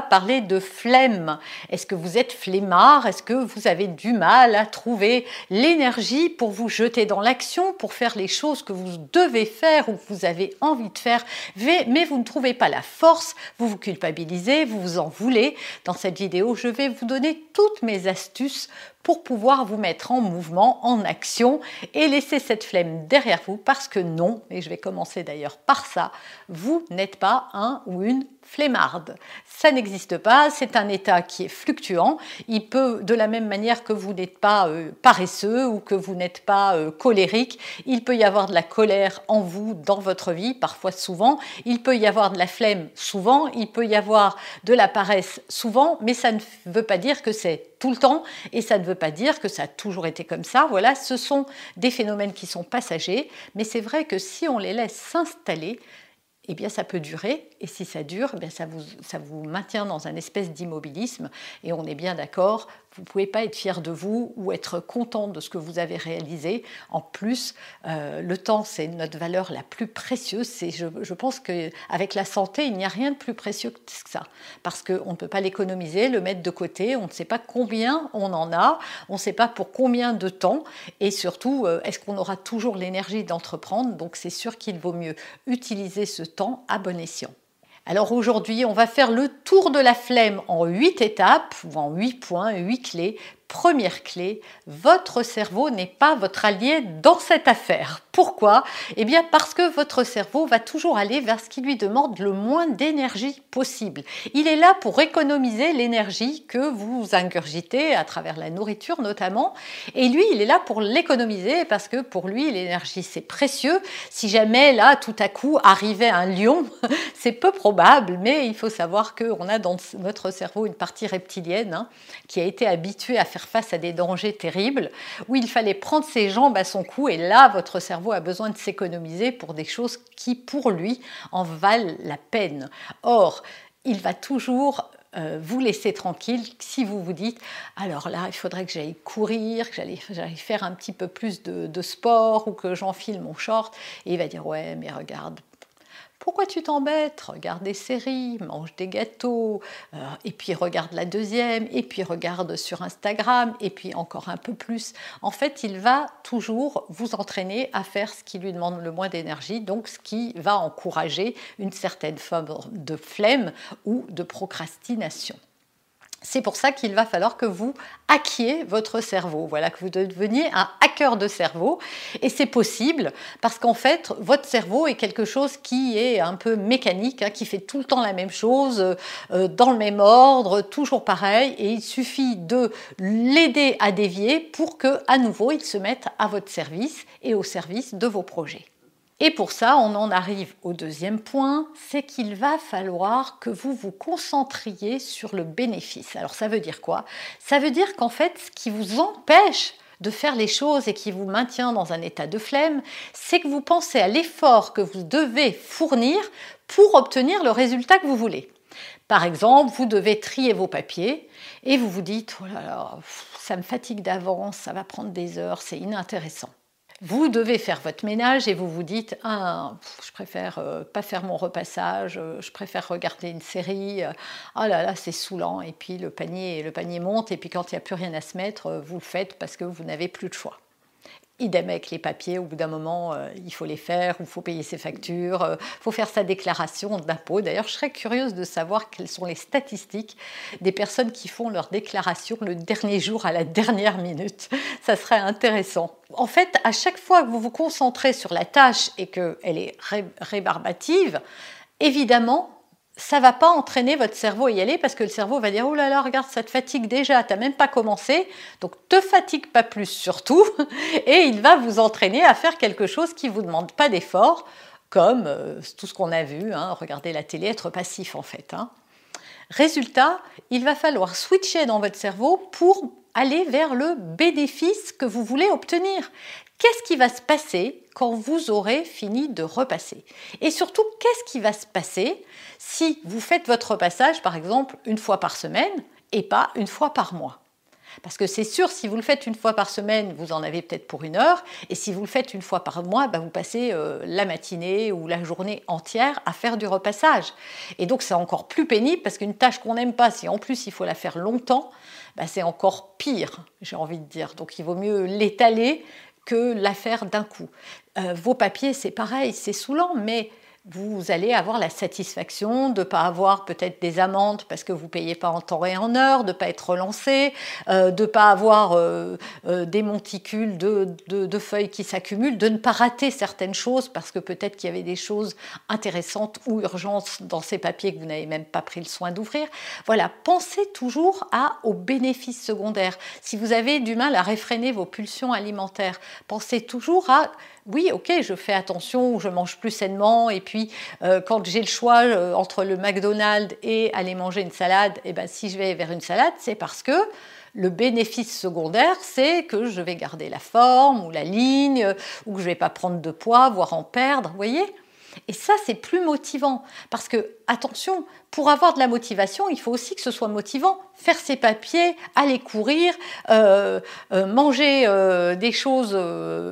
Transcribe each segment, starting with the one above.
parler de flemme. Est-ce que vous êtes flemmard? Est-ce que vous avez du mal à trouver l'énergie pour vous jeter dans l'action, pour faire les choses que vous devez faire ou que vous avez envie de faire, mais vous ne trouvez pas la force, vous vous culpabilisez, vous vous en voulez. Dans cette vidéo, je vais vous donner toutes mes astuces pour pouvoir vous mettre en mouvement, en action et laisser cette flemme derrière vous parce que non, et je vais commencer d'ailleurs par ça, vous n'êtes pas un ou une flemmarde. Ça n'existe pas, c'est un état qui est fluctuant. Il peut, de la même manière que vous n'êtes pas euh, paresseux ou que vous n'êtes pas euh, colérique, il peut y avoir de la colère en vous dans votre vie, parfois souvent. Il peut y avoir de la flemme souvent, il peut y avoir de la paresse souvent, mais ça ne veut pas dire que c'est tout le temps. Et ça ne veut pas dire que ça a toujours été comme ça. Voilà, ce sont des phénomènes qui sont passagers, mais c'est vrai que si on les laisse s'installer, eh bien ça peut durer, et si ça dure, eh bien ça, vous, ça vous maintient dans un espèce d'immobilisme, et on est bien d'accord, vous ne pouvez pas être fier de vous ou être content de ce que vous avez réalisé. En plus, euh, le temps, c'est notre valeur la plus précieuse. Je, je pense qu'avec la santé, il n'y a rien de plus précieux que ça, parce qu'on ne peut pas l'économiser, le mettre de côté, on ne sait pas combien on en a, on ne sait pas pour combien de temps, et surtout, euh, est-ce qu'on aura toujours l'énergie d'entreprendre? Donc c'est sûr qu'il vaut mieux utiliser ce temps à bon escient. Alors aujourd'hui, on va faire le tour de la flemme en 8 étapes ou en 8 points, 8 clés Première clé, votre cerveau n'est pas votre allié dans cette affaire. Pourquoi? Eh bien parce que votre cerveau va toujours aller vers ce qui lui demande le moins d'énergie possible. Il est là pour économiser l'énergie que vous ingurgitez à travers la nourriture notamment. Et lui, il est là pour l'économiser parce que pour lui, l'énergie, c'est précieux. Si jamais là, tout à coup, arrivait un lion, c'est peu probable, mais il faut savoir qu'on a dans notre cerveau une partie reptilienne hein, qui a été habituée à faire face à des dangers terribles, où il fallait prendre ses jambes à son cou, et là, votre cerveau a besoin de s'économiser pour des choses qui, pour lui, en valent la peine. Or, il va toujours euh, vous laisser tranquille si vous vous dites alors là il faudrait que j'aille courir, que j'aille faire un petit peu plus de, de sport ou que j'enfile mon short et il va dire ouais mais regarde pourquoi tu t'embêtes? Regarde des séries, mange des gâteaux, euh, et puis regarde la deuxième, et puis regarde sur Instagram, et puis encore un peu plus. En fait, il va toujours vous entraîner à faire ce qui lui demande le moins d'énergie, donc ce qui va encourager une certaine forme de flemme ou de procrastination. C'est pour ça qu'il va falloir que vous hackiez votre cerveau, voilà, que vous deveniez un hacker de cerveau. Et c'est possible parce qu'en fait, votre cerveau est quelque chose qui est un peu mécanique, hein, qui fait tout le temps la même chose, euh, dans le même ordre, toujours pareil. Et il suffit de l'aider à dévier pour que, à nouveau, il se mette à votre service et au service de vos projets. Et pour ça, on en arrive au deuxième point, c'est qu'il va falloir que vous vous concentriez sur le bénéfice. Alors ça veut dire quoi? Ça veut dire qu'en fait, ce qui vous empêche de faire les choses et qui vous maintient dans un état de flemme, c'est que vous pensez à l'effort que vous devez fournir pour obtenir le résultat que vous voulez. Par exemple, vous devez trier vos papiers et vous vous dites, oh là là, ça me fatigue d'avance, ça va prendre des heures, c'est inintéressant. Vous devez faire votre ménage et vous vous dites ah, je préfère euh, pas faire mon repassage, euh, je préfère regarder une série. Euh, ah là là, c'est saoulant. Et puis le panier, le panier monte et puis quand il n'y a plus rien à se mettre, vous le faites parce que vous n'avez plus de choix. Idem avec les papiers, au bout d'un moment, euh, il faut les faire, il faut payer ses factures, il euh, faut faire sa déclaration d'impôt. D'ailleurs, je serais curieuse de savoir quelles sont les statistiques des personnes qui font leur déclaration le dernier jour à la dernière minute. Ça serait intéressant. En fait, à chaque fois que vous vous concentrez sur la tâche et qu'elle est rébarbative, évidemment, ça va pas entraîner votre cerveau à y aller parce que le cerveau va dire oh là là regarde ça te fatigue déjà t'as même pas commencé donc te fatigue pas plus surtout et il va vous entraîner à faire quelque chose qui vous demande pas d'effort comme euh, tout ce qu'on a vu hein, regarder la télé être passif en fait hein. résultat il va falloir switcher dans votre cerveau pour aller vers le bénéfice que vous voulez obtenir. Qu'est-ce qui va se passer quand vous aurez fini de repasser? Et surtout, qu'est-ce qui va se passer si vous faites votre repassage, par exemple, une fois par semaine et pas une fois par mois? Parce que c'est sûr, si vous le faites une fois par semaine, vous en avez peut-être pour une heure, et si vous le faites une fois par mois, bah, vous passez euh, la matinée ou la journée entière à faire du repassage. Et donc c'est encore plus pénible parce qu'une tâche qu'on n'aime pas, si en plus il faut la faire longtemps, bah, c'est encore pire, j'ai envie de dire. Donc il vaut mieux l'étaler que l'affaire d'un coup. Euh, vos papiers, c'est pareil, c'est saoulant, mais vous allez avoir la satisfaction de ne pas avoir peut-être des amendes parce que vous ne payez pas en temps et en heure, de ne pas être relancé, euh, de ne pas avoir euh, euh, des monticules de, de feuilles qui s'accumulent, de ne pas rater certaines choses parce que peut-être qu'il y avait des choses intéressantes ou urgentes dans ces papiers que vous n'avez même pas pris le soin d'ouvrir. Voilà, pensez toujours à, aux bénéfices secondaires. Si vous avez du mal à réfréner vos pulsions alimentaires, pensez toujours à oui, ok, je fais attention, je mange plus sainement, et puis euh, quand j'ai le choix euh, entre le McDonald's et aller manger une salade, et eh ben, si je vais vers une salade, c'est parce que le bénéfice secondaire, c'est que je vais garder la forme ou la ligne, ou que je ne vais pas prendre de poids, voire en perdre, vous voyez? Et ça, c'est plus motivant. Parce que, attention, pour avoir de la motivation, il faut aussi que ce soit motivant. Faire ses papiers, aller courir, euh, euh, manger euh, des choses.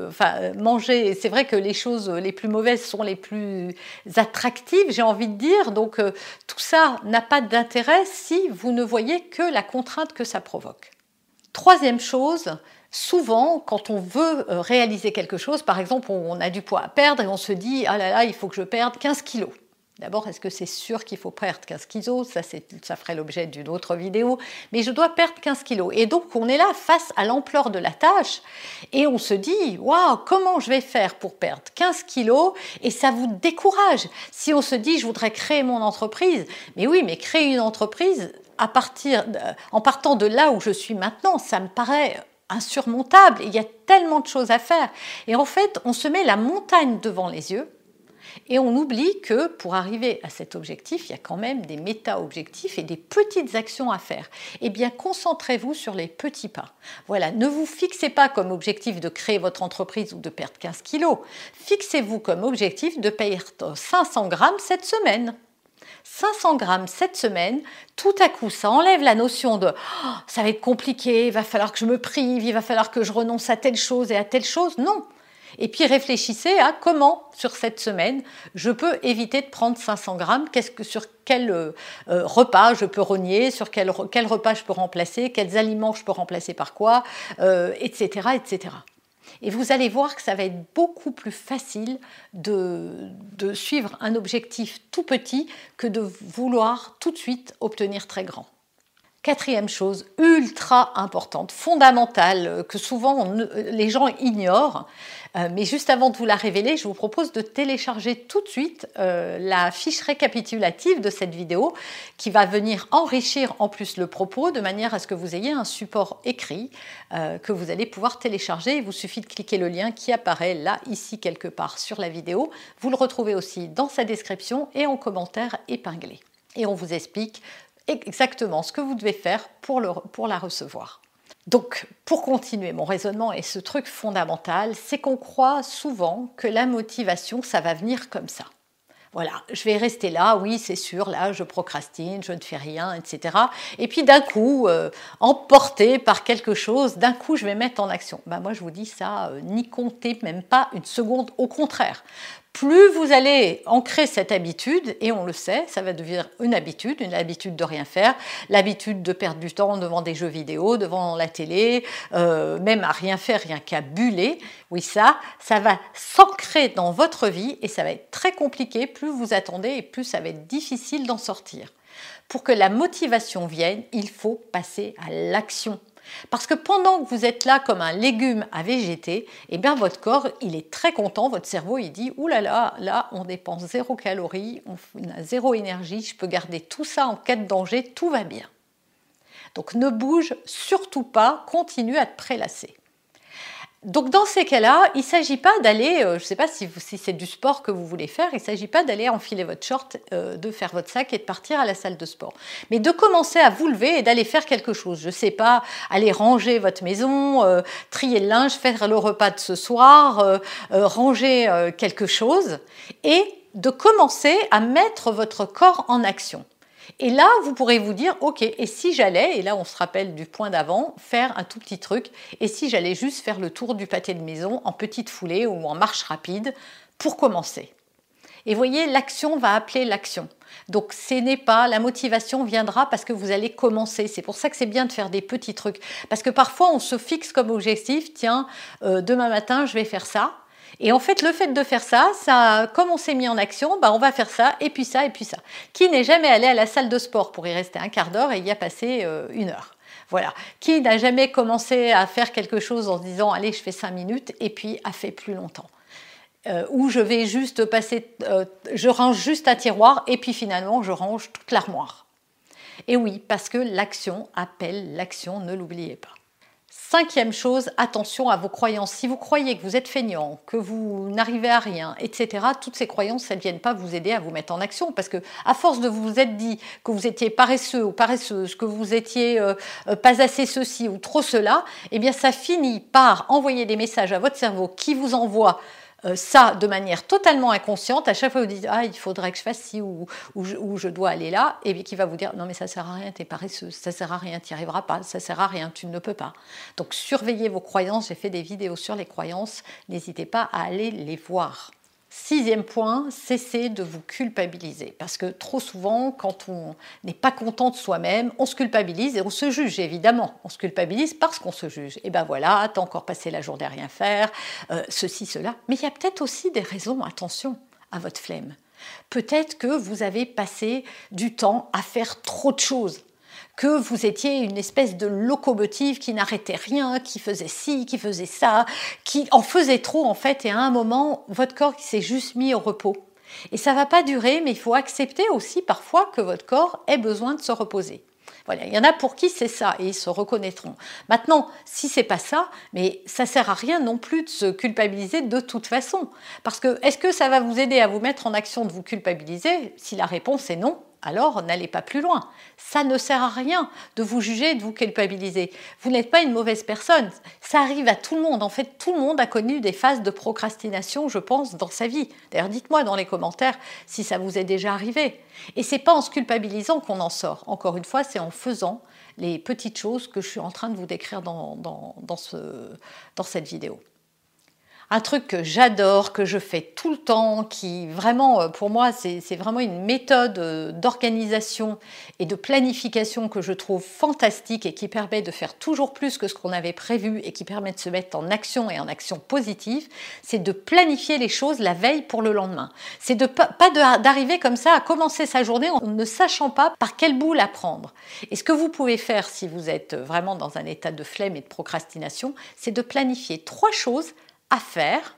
enfin, manger, c'est vrai que les choses les plus mauvaises sont les plus attractives, j'ai envie de dire. Donc, tout ça n'a pas d'intérêt si vous ne voyez que la contrainte que ça provoque. Troisième chose, souvent, quand on veut euh, réaliser quelque chose, par exemple, on a du poids à perdre et on se dit Ah là là, il faut que je perde 15 kilos. D'abord, est-ce que c'est sûr qu'il faut perdre 15 kilos? Ça, ça ferait l'objet d'une autre vidéo. Mais je dois perdre 15 kilos. Et donc, on est là face à l'ampleur de la tâche et on se dit Waouh, comment je vais faire pour perdre 15 kilos? Et ça vous décourage. Si on se dit Je voudrais créer mon entreprise, mais oui, mais créer une entreprise à partir, en partant de là où je suis maintenant, ça me paraît insurmontable. Il y a tellement de choses à faire. Et en fait, on se met la montagne devant les yeux et on oublie que pour arriver à cet objectif, il y a quand même des méta-objectifs et des petites actions à faire. Eh bien, concentrez-vous sur les petits pas. Voilà, ne vous fixez pas comme objectif de créer votre entreprise ou de perdre 15 kilos. Fixez-vous comme objectif de perdre 500 grammes cette semaine. 500 grammes cette semaine, tout à coup, ça enlève la notion de oh, ça va être compliqué, il va falloir que je me prive, il va falloir que je renonce à telle chose et à telle chose. Non. Et puis réfléchissez à comment, sur cette semaine, je peux éviter de prendre 500 grammes, qu'est-ce que, sur quel euh, euh, repas je peux rogner, sur quel, repas je peux remplacer, quels aliments je peux remplacer par quoi, etc., euh, etc. Et vous allez voir que ça va être beaucoup plus facile de, suivre un objectif tout petit que de vouloir tout de suite obtenir très grand. Quatrième chose, ultra importante, fondamentale, que souvent les gens ignorent, euh, mais juste avant de vous la révéler, je vous propose de télécharger tout de suite euh, la fiche récapitulative de cette vidéo qui va venir enrichir en plus le propos de manière à ce que vous ayez un support écrit euh, que vous allez pouvoir télécharger. Il vous suffit de cliquer le lien qui apparaît là, ici, quelque part sur la vidéo. Vous le retrouvez aussi dans sa description et en commentaire épinglé. Et on vous explique exactement ce que vous devez faire pour, la recevoir. Donc, pour continuer mon raisonnement et ce truc fondamental, c'est qu'on croit souvent que la motivation, ça va venir comme ça. Voilà, je vais rester là, oui, c'est sûr, là, je procrastine, je ne fais rien, etc. Et puis d'un coup, euh, emporté par quelque chose, d'un coup, je vais mettre en action. Ben, moi, je vous dis ça, euh, n'y comptez même pas une seconde, au contraire plus vous allez ancrer cette habitude, et on le sait, ça va devenir une habitude, une habitude de rien faire, l'habitude de perdre du temps devant des jeux vidéo, devant la télé, euh, même à rien faire, rien qu'à buller. Oui, ça, ça va s'ancrer dans votre vie et ça va être très compliqué. Plus vous attendez et plus ça va être difficile d'en sortir. Pour que la motivation vienne, il faut passer à l'action. Parce que pendant que vous êtes là comme un légume à végéter, eh bien votre corps, il est très content, votre cerveau, il dit, Ouh là là, là, on dépense zéro calorie, on a zéro énergie, je peux garder tout ça en cas de danger, tout va bien. Donc ne bouge surtout pas, continue à te prélasser. Donc dans ces cas-là, il ne s'agit pas d'aller, euh, je ne sais pas si, c'est du sport que vous voulez faire, il ne s'agit pas d'aller enfiler votre short, euh, de faire votre sac et de partir à la salle de sport, mais de commencer à vous lever et d'aller faire quelque chose. Je ne sais pas, aller ranger votre maison, euh, trier le linge, faire le repas de ce soir, ranger quelque chose, et de commencer à mettre votre corps en action. Et là, vous pourrez vous dire, ok, et si j'allais, et là on se rappelle du point d'avant, faire un tout petit truc, et si j'allais juste faire le tour du pâté de maison en petite foulée ou en marche rapide pour commencer. Et voyez, l'action va appeler l'action. Donc ce n'est pas, la motivation viendra parce que vous allez commencer. C'est pour ça que c'est bien de faire des petits trucs. Parce que parfois on se fixe comme objectif, tiens, euh, demain matin je vais faire ça. Et en fait, le fait de faire ça, ça comme on s'est mis en action, bah, on va faire ça, et puis ça, et puis ça. Qui n'est jamais allé à la salle de sport pour y rester un quart d'heure et y a passé euh, une heure voilà. Qui n'a jamais commencé à faire quelque chose en se disant allez, je fais cinq minutes et puis a fait plus longtemps euh, Ou je vais juste passer, euh, je range juste un tiroir et puis finalement je range toute l'armoire. Et oui, parce que l'action appelle l'action, ne l'oubliez pas. Cinquième chose, attention à vos croyances. Si vous croyez que vous êtes feignant, que vous n'arrivez à rien, etc., toutes ces croyances, elles ne viennent pas vous aider à vous mettre en action. Parce que, à force de vous être dit que vous étiez paresseux ou paresseuse, que vous étiez euh, euh, pas assez ceci ou trop cela, eh bien, ça finit par envoyer des messages à votre cerveau qui vous envoie euh, ça de manière totalement inconsciente, à chaque fois vous dites ah il faudrait que je fasse ci ou, je dois aller là, et qui va vous dire non mais ça sert à rien, t'es paresseuse, ça sert à rien, tu n'y arriveras pas, ça sert à rien, tu ne peux pas. Donc surveillez vos croyances, j'ai fait des vidéos sur les croyances, n'hésitez pas à aller les voir. Sixième point, cessez de vous culpabiliser. Parce que trop souvent, quand on n'est pas content de soi-même, on se culpabilise et on se juge, évidemment. On se culpabilise parce qu'on se juge. Et ben voilà, t'as encore passé la journée à rien faire, euh, ceci, cela. Mais il y a peut-être aussi des raisons, attention, à votre flemme. Peut-être que vous avez passé du temps à faire trop de choses que vous étiez une espèce de locomotive qui n'arrêtait rien, qui faisait ci, qui faisait ça, qui en faisait trop en fait, et à un moment, votre corps s'est juste mis au repos. Et ça va pas durer, mais il faut accepter aussi parfois que votre corps ait besoin de se reposer. Voilà, il y en a pour qui c'est ça et ils se reconnaîtront. Maintenant, si c'est pas ça, mais ça sert à rien non plus de se culpabiliser de toute façon. Parce que est-ce que ça va vous aider à vous mettre en action de vous culpabiliser Si la réponse est non, alors n'allez pas plus loin. Ça ne sert à rien de vous juger de vous culpabiliser. Vous n'êtes pas une mauvaise personne. Ça arrive à tout le monde. En fait, tout le monde a connu des phases de procrastination, je pense, dans sa vie. D'ailleurs, dites-moi dans les commentaires si ça vous est déjà arrivé. Et c'est pas en se culpabilisant qu'on en sort. Encore une fois, c'est en faisant les petites choses que je suis en train de vous décrire dans, dans cette vidéo un truc que j'adore, que je fais tout le temps, qui vraiment, euh, pour moi, c'est vraiment une méthode euh, d'organisation et de planification que je trouve fantastique et qui permet de faire toujours plus que ce qu'on avait prévu et qui permet de se mettre en action et en action positive, c'est de planifier les choses la veille pour le lendemain. C'est de pas d'arriver comme ça à commencer sa journée en ne sachant pas par quel bout la prendre. Et ce que vous pouvez faire si vous êtes vraiment dans un état de flemme et de procrastination, c'est de planifier trois choses à faire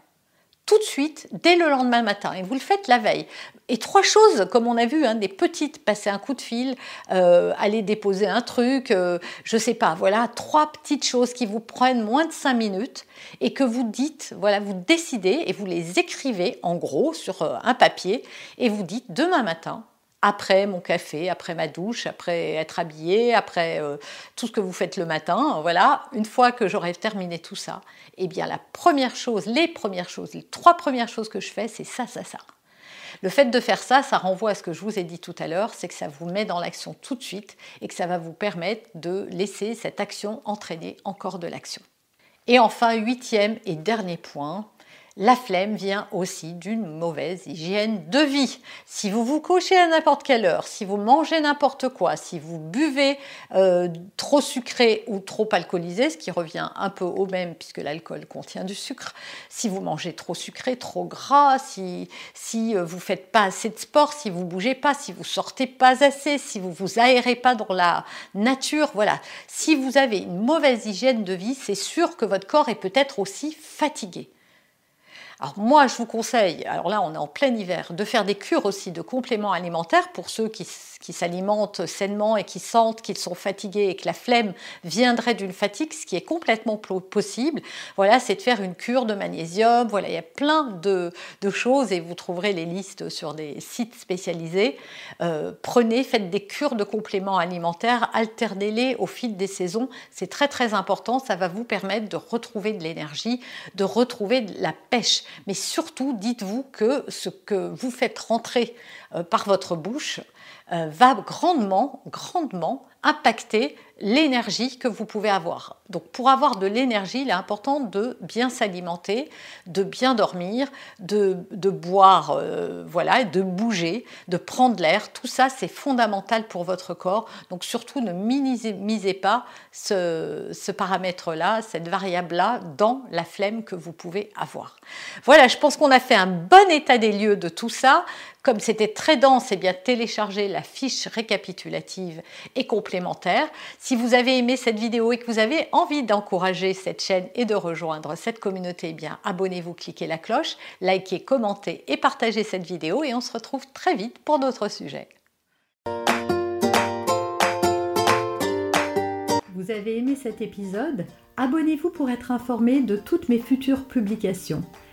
tout de suite, dès le lendemain matin. Et vous le faites la veille. Et trois choses, comme on a vu, hein, des petites, passer un coup de fil, euh, aller déposer un truc, euh, je sais pas, voilà, trois petites choses qui vous prennent moins de cinq minutes et que vous dites, voilà, vous décidez et vous les écrivez en gros sur euh, un papier et vous dites demain matin, après mon café, après ma douche, après être habillé, après euh, tout ce que vous faites le matin, voilà, une fois que j'aurai terminé tout ça, eh bien la première chose, les premières choses, les trois premières choses que je fais, c'est ça, ça, ça. Le fait de faire ça, ça renvoie à ce que je vous ai dit tout à l'heure, c'est que ça vous met dans l'action tout de suite et que ça va vous permettre de laisser cette action entraîner encore de l'action. Et enfin, huitième et dernier point, La flemme vient aussi d'une mauvaise hygiène de vie. Si vous vous couchez à n'importe quelle heure, si vous mangez n'importe quoi, si vous buvez euh, trop sucré ou trop alcoolisé, ce qui revient un peu au même puisque l'alcool contient du sucre, si vous mangez trop sucré, trop gras, si, si euh, vous faites pas assez de sport, si vous bougez pas, si vous sortez pas assez, si vous vous aérez pas dans la nature, voilà. Si vous avez une mauvaise hygiène de vie, c'est sûr que votre corps est peut-être aussi fatigué. Alors moi, je vous conseille, alors là on est en plein hiver, de faire des cures aussi de compléments alimentaires pour ceux qui, s'alimentent sainement et qui sentent qu'ils sont fatigués et que la flemme viendrait d'une fatigue, ce qui est complètement possible. Voilà, c'est de faire une cure de magnésium. Voilà, il y a plein de, choses et vous trouverez les listes sur des sites spécialisés. Euh, prenez, faites des cures de compléments alimentaires, alternez-les au fil des saisons. C'est très très important, ça va vous permettre de retrouver de l'énergie, de retrouver de la pêche. Mais surtout, dites-vous que ce que vous faites rentrer euh, par votre bouche euh, va grandement, grandement impacter l'énergie que vous pouvez avoir. Donc pour avoir de l'énergie, il est important de bien s'alimenter, de bien dormir, de, boire, euh, voilà, de bouger, de prendre l'air. Tout ça, c'est fondamental pour votre corps. Donc surtout, ne minimisez pas ce, ce paramètre-là, cette variable-là dans la flemme que vous pouvez avoir. Voilà, je pense qu'on a fait un bon état des lieux de tout ça. Comme c'était très dense, et eh bien téléchargez la fiche récapitulative et Si vous avez aimé cette vidéo et que vous avez envie d'encourager cette chaîne et de rejoindre cette communauté, eh bien abonnez-vous, cliquez la cloche, likez, commentez et partagez cette vidéo et on se retrouve très vite pour d'autres sujets. Vous avez aimé cet épisode? Abonnez-vous pour être informé de toutes mes futures publications.